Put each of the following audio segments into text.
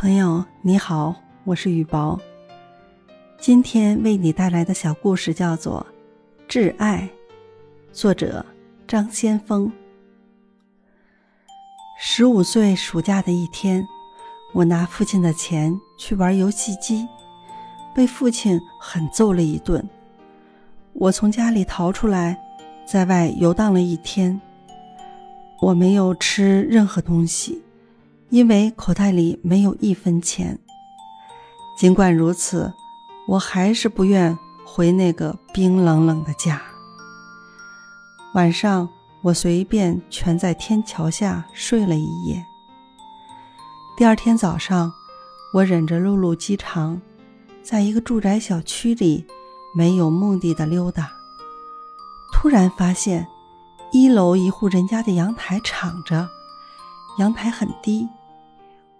朋友你好，我是雨薄。今天为你带来的小故事叫做《挚爱》，作者张先锋。十五岁暑假的一天，我拿父亲的钱去玩游戏机，被父亲狠揍了一顿。我从家里逃出来，在外游荡了一天。我没有吃任何东西。因为口袋里没有一分钱。尽管如此，我还是不愿回那个冰冷冷的家。晚上，我随便蜷在天桥下睡了一夜。第二天早上，我忍着露露饥肠，在一个住宅小区里没有目的的溜达。突然发现，一楼一户人家的阳台敞着，阳台很低。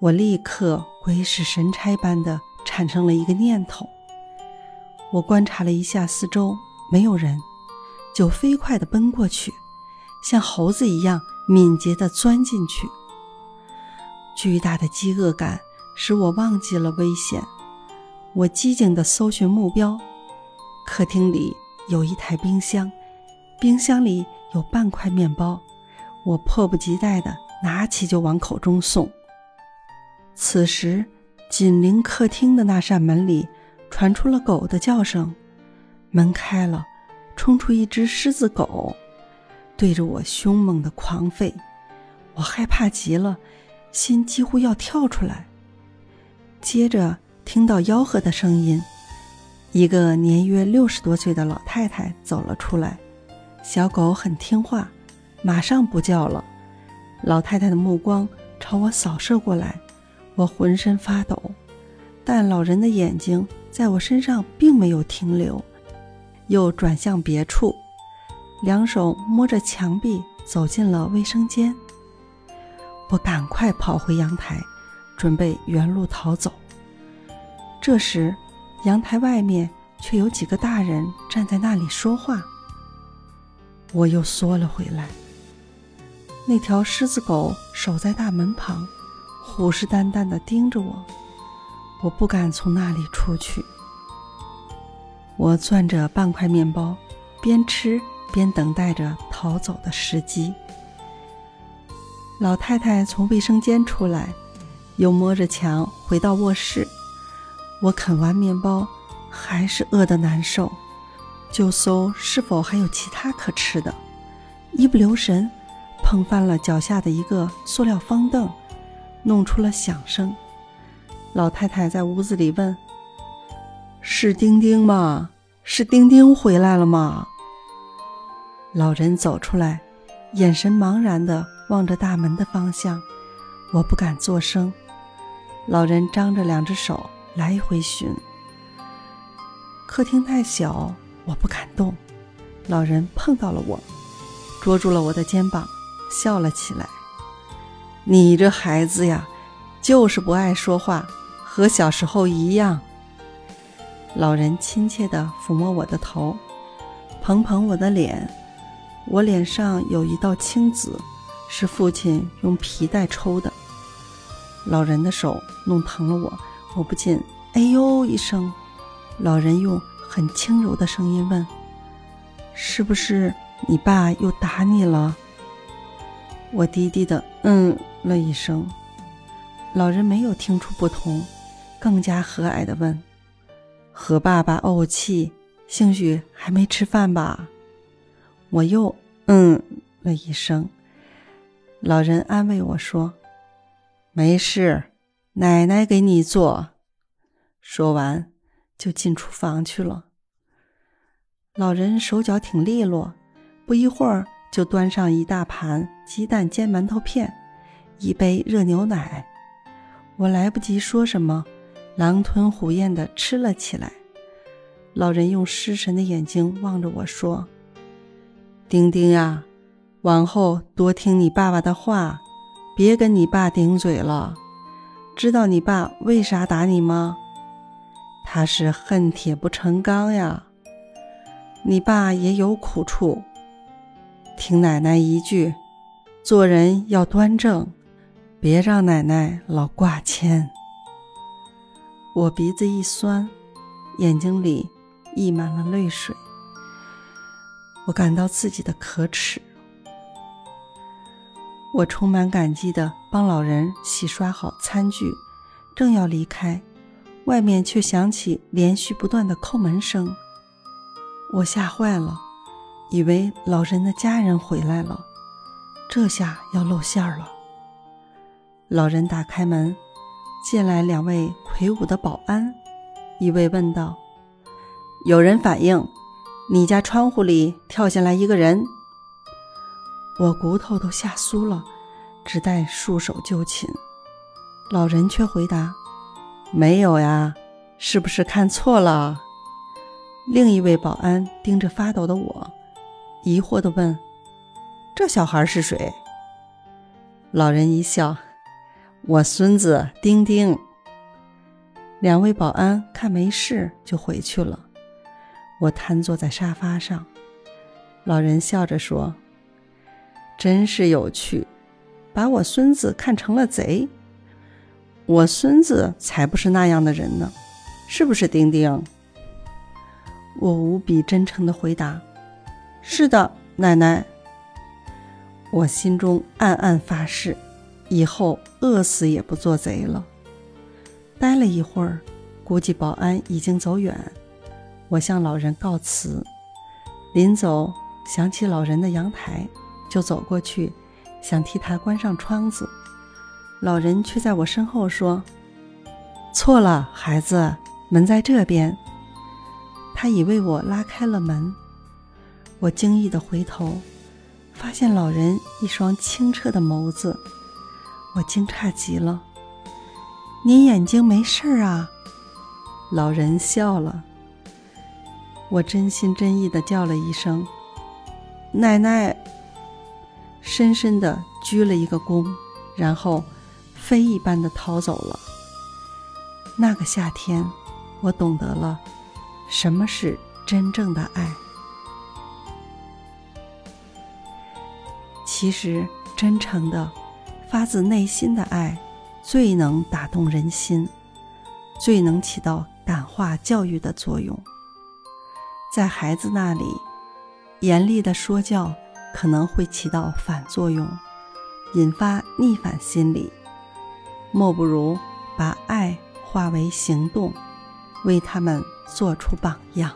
我立刻鬼使神差般的产生了一个念头。我观察了一下四周，没有人，就飞快地奔过去，像猴子一样敏捷地钻进去。巨大的饥饿感使我忘记了危险。我机警地搜寻目标。客厅里有一台冰箱，冰箱里有半块面包。我迫不及待地拿起就往口中送。此时，紧邻客厅的那扇门里传出了狗的叫声，门开了，冲出一只狮子狗，对着我凶猛的狂吠。我害怕极了，心几乎要跳出来。接着听到吆喝的声音，一个年约六十多岁的老太太走了出来。小狗很听话，马上不叫了。老太太的目光朝我扫射过来。我浑身发抖，但老人的眼睛在我身上并没有停留，又转向别处，两手摸着墙壁走进了卫生间。我赶快跑回阳台，准备原路逃走。这时，阳台外面却有几个大人站在那里说话。我又缩了回来。那条狮子狗守在大门旁。虎视眈眈的盯着我，我不敢从那里出去。我攥着半块面包，边吃边等待着逃走的时机。老太太从卫生间出来，又摸着墙回到卧室。我啃完面包，还是饿得难受，就搜是否还有其他可吃的。一不留神，碰翻了脚下的一个塑料方凳。弄出了响声，老太太在屋子里问：“是丁丁吗？是丁丁回来了吗？”老人走出来，眼神茫然地望着大门的方向。我不敢作声。老人张着两只手来回寻。客厅太小，我不敢动。老人碰到了我，捉住了我的肩膀，笑了起来。你这孩子呀，就是不爱说话，和小时候一样。老人亲切地抚摸我的头，捧捧我的脸，我脸上有一道青紫，是父亲用皮带抽的。老人的手弄疼了我，我不禁“哎呦”一声。老人用很轻柔的声音问：“是不是你爸又打你了？”我低低的“嗯”。了一声，老人没有听出不同，更加和蔼的问：“和爸爸怄气，兴许还没吃饭吧？”我又嗯了一声。老人安慰我说：“没事，奶奶给你做。”说完就进厨房去了。老人手脚挺利落，不一会儿就端上一大盘鸡蛋煎馒头片。一杯热牛奶，我来不及说什么，狼吞虎咽地吃了起来。老人用失神的眼睛望着我说：“丁丁呀，往后多听你爸爸的话，别跟你爸顶嘴了。知道你爸为啥打你吗？他是恨铁不成钢呀。你爸也有苦处，听奶奶一句，做人要端正。”别让奶奶老挂牵。我鼻子一酸，眼睛里溢满了泪水。我感到自己的可耻。我充满感激的帮老人洗刷好餐具，正要离开，外面却响起连续不断的叩门声。我吓坏了，以为老人的家人回来了，这下要露馅了。老人打开门，进来两位魁梧的保安，一位问道：“有人反映，你家窗户里跳下来一个人。”我骨头都吓酥了，只待束手就擒。老人却回答：“没有呀，是不是看错了？”另一位保安盯着发抖的我，疑惑地问：“这小孩是谁？”老人一笑：“我孙子丁丁。”两位保安看没事就回去了。我瘫坐在沙发上，老人笑着说。真是有趣，把我孙子看成了贼。我孙子才不是那样的人呢，是不是，丁丁？我无比真诚的回答：“是的，奶奶。”我心中暗暗发誓，以后饿死也不做贼了。待了一会儿，估计保安已经走远，我向老人告辞。临走，想起老人的阳台。就走过去，想替他关上窗子，老人却在我身后说：“错了，孩子，门在这边。”他已为我拉开了门。我惊异的回头，发现老人一双清澈的眸子，我惊诧极了。“您眼睛没事啊？”老人笑了。我真心真意的叫了一声：“奶奶。”深深的鞠了一个躬，然后飞一般的逃走了。那个夏天，我懂得了什么是真正的爱。其实，真诚的、发自内心的爱，最能打动人心，最能起到感化教育的作用。在孩子那里，严厉的说教。可能会起到反作用，引发逆反心理。莫不如把爱化为行动，为他们做出榜样。